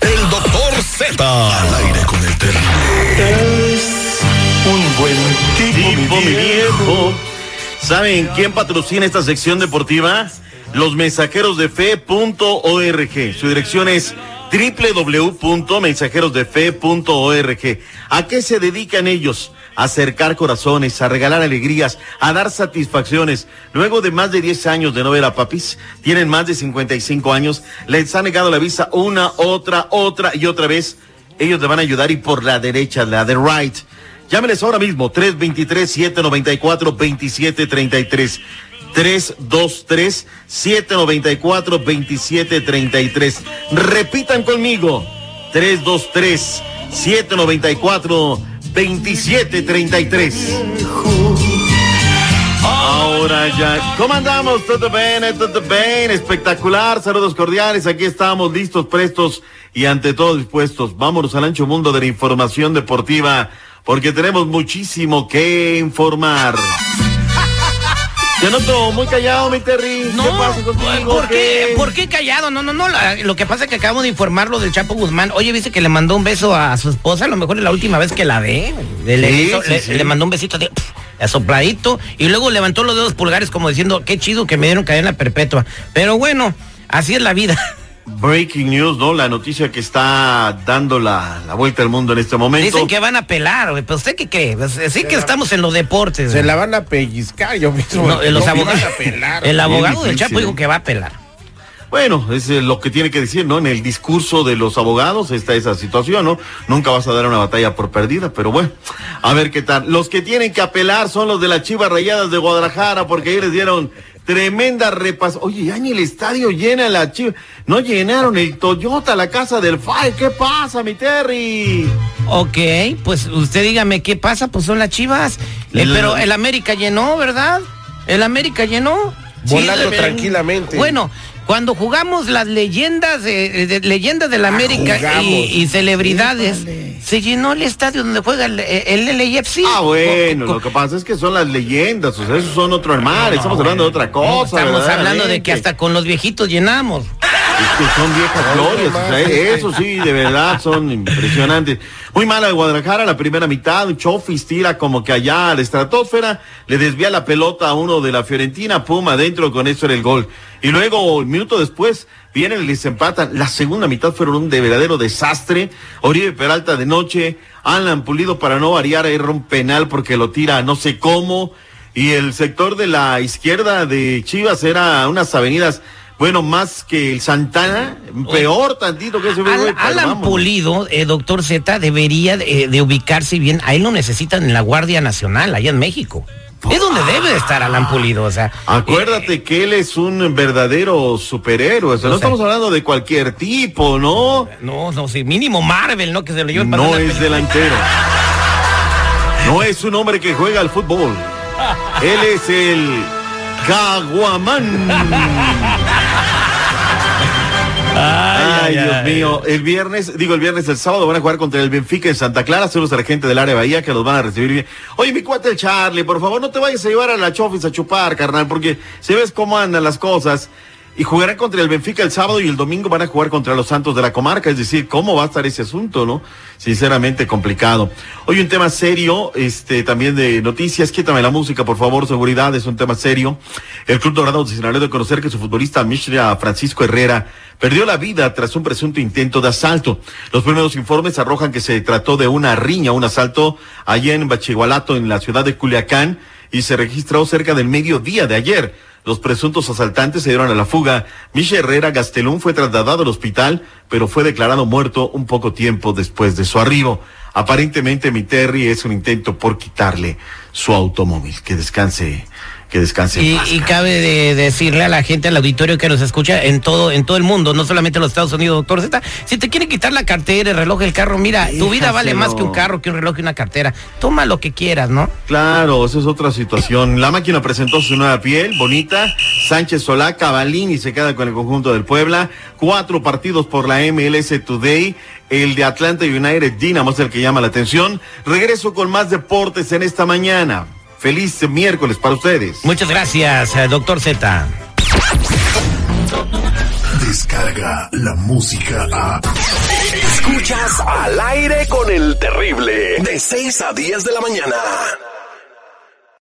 El doctor Z. Al aire con el terrible. Un buen tipo, mi viejo. ¿Saben quién patrocina esta sección deportiva? Los mensajeros de fe.org. Su dirección es www.mensajerosdefe.org. ¿A qué se dedican ellos? A acercar corazones, a regalar alegrías, a dar satisfacciones. Luego de más de 10 años de no ver a papis, tienen más de 55 años, les han negado la visa una, otra, otra y otra vez. Ellos le van a ayudar y por la derecha, la de right. Llámeles ahora mismo, 323-794-2733. 323-794-2733. Repitan conmigo, 323-794-2733. Ahora ya, ¿cómo andamos? ¿Todo bien? ¿Todo bien? Espectacular, saludos cordiales, aquí estamos listos, prestos y ante todo dispuestos. Vámonos al ancho mundo de la información deportiva porque tenemos muchísimo que informar. Te noto muy callado, mi Terry. No, ¿Qué pasa contigo? ¿por qué? ¿Por qué callado? No, no, no. lo que pasa es que acabamos de informarlo del Chapo Guzmán. Oye, viste que le mandó un beso a su esposa. A lo mejor es la última vez que la ve. Le, le Sí, hizo- sí, le- sí. le mandó un besito de pf, asopladito. Y luego levantó los dedos pulgares como diciendo, qué chido que me dieron cadena perpetua. Pero bueno, así es la vida. Breaking news, ¿no? La noticia que está dando la, la vuelta al mundo en este momento. Dicen que van a pelar, güey. ¿Pero usted qué cree? Pues, Sí que estamos en los deportes. Se la van a pellizcar, yo mismo. No, eh, los abogados- van a pelar. el abogado del Chapo dijo ¿eh? que va a pelar. Bueno, es eh, lo que tiene que decir, ¿no? En el discurso de los abogados está esa situación, ¿no? Nunca vas a dar una batalla por perdida, pero bueno, a ver qué tal. Los que tienen que apelar son los de las Chivas Rayadas de Guadalajara, porque ahí les dieron tremenda repas. Oye, ya ni el estadio llena la Chivas. No llenaron el Toyota, la casa del FAI. ¿Qué pasa, mi Terry? Ok, pues usted dígame qué pasa, pues son las chivas. Eh, La- pero el América llenó, ¿verdad? El América llenó. Volando tranquilamente. Bueno, cuando jugamos las leyendas de, de- leyendas del América jugamos. y, y celebridades, se llenó el estadio donde juega el, el LAFC. Ah, bueno, co- lo que pasa es que son las leyendas, o sea, esos son otro hermano, estamos hablando de otra no, cosa. estamos hablando de que hasta con los viejitos llenamos. Es que son viejas glorias, o sea, eso sí, de verdad son impresionantes. Muy mala de Guadalajara, la primera mitad, Chofis tira como que allá a la estratosfera, le desvía la pelota a uno de la Fiorentina, pum, adentro, con eso era el gol. Y luego, un minuto después, vienen y les empatan. La segunda mitad fueron un de verdadero desastre. Oribe Peralta de noche, Alan Pulido para no variar, era un penal porque lo tira no sé cómo. Y el sector de la izquierda de Chivas era unas avenidas, bueno, más que el Santana, peor tantito que ese Alan vamos. Pulido, eh, doctor Z, debería de, de ubicarse bien. A él lo necesitan en la Guardia Nacional, allá en México. Es donde debe de estar Alan Pulido, o sea. Acuérdate que él es un verdadero superhéroe, o sea, no sea, estamos hablando de cualquier tipo, ¿no? No, no, sí, mínimo Marvel, ¿no? Que se lo No es delantero. No es un hombre que juega al fútbol. Él es el Caguamán. Ay, Dios mío. El viernes, digo el viernes, el sábado van a jugar contra el Benfica en Santa Clara. Son los agentes del área de Bahía que los van a recibir bien. Oye, mi cuate el Charlie, por favor, no te vayas a llevar a la Chofis a chupar, carnal, porque si ves cómo andan las cosas. Y jugarán contra el Benfica el sábado y el domingo van a jugar contra los Santos de la Comarca. Es decir, ¿cómo va a estar ese asunto, no? Sinceramente complicado. Hoy un tema serio, este, también de noticias. Quítame la música, por favor. Seguridad es un tema serio. El Club Dorado Sinaloa de conocer que su futbolista Mishra Francisco Herrera perdió la vida tras un presunto intento de asalto. Los primeros informes arrojan que se trató de una riña, un asalto allá en Bachigualato, en la ciudad de Culiacán, y se registró cerca del mediodía de ayer. Los presuntos asaltantes se dieron a la fuga. Michel Herrera Gastelún fue trasladado al hospital, pero fue declarado muerto un poco tiempo después de su arribo. Aparentemente mi Terry es un intento por quitarle su automóvil. Que descanse, que descanse. Y, cabe de decirle a la gente, al auditorio que nos escucha en todo, en todo el mundo, no solamente en los Estados Unidos, doctor Z, si te quieren quitar la cartera, el reloj, el carro, mira, tu vida vale más que un carro, que un reloj y una cartera. Toma lo que quieras, ¿no? Claro, esa es otra situación. La máquina presentó su nueva piel, bonita. Sánchez Solá, Cavalini se queda con el conjunto del Puebla. Cuatro partidos por la MLS Today. El de Atlanta United Dynamo es el que llama la atención. Regreso con más deportes en esta mañana. Feliz miércoles para ustedes. Muchas gracias, eh, doctor Z. Descarga la música a. Escuchas al aire con el terrible. De 6 a 10 de la mañana.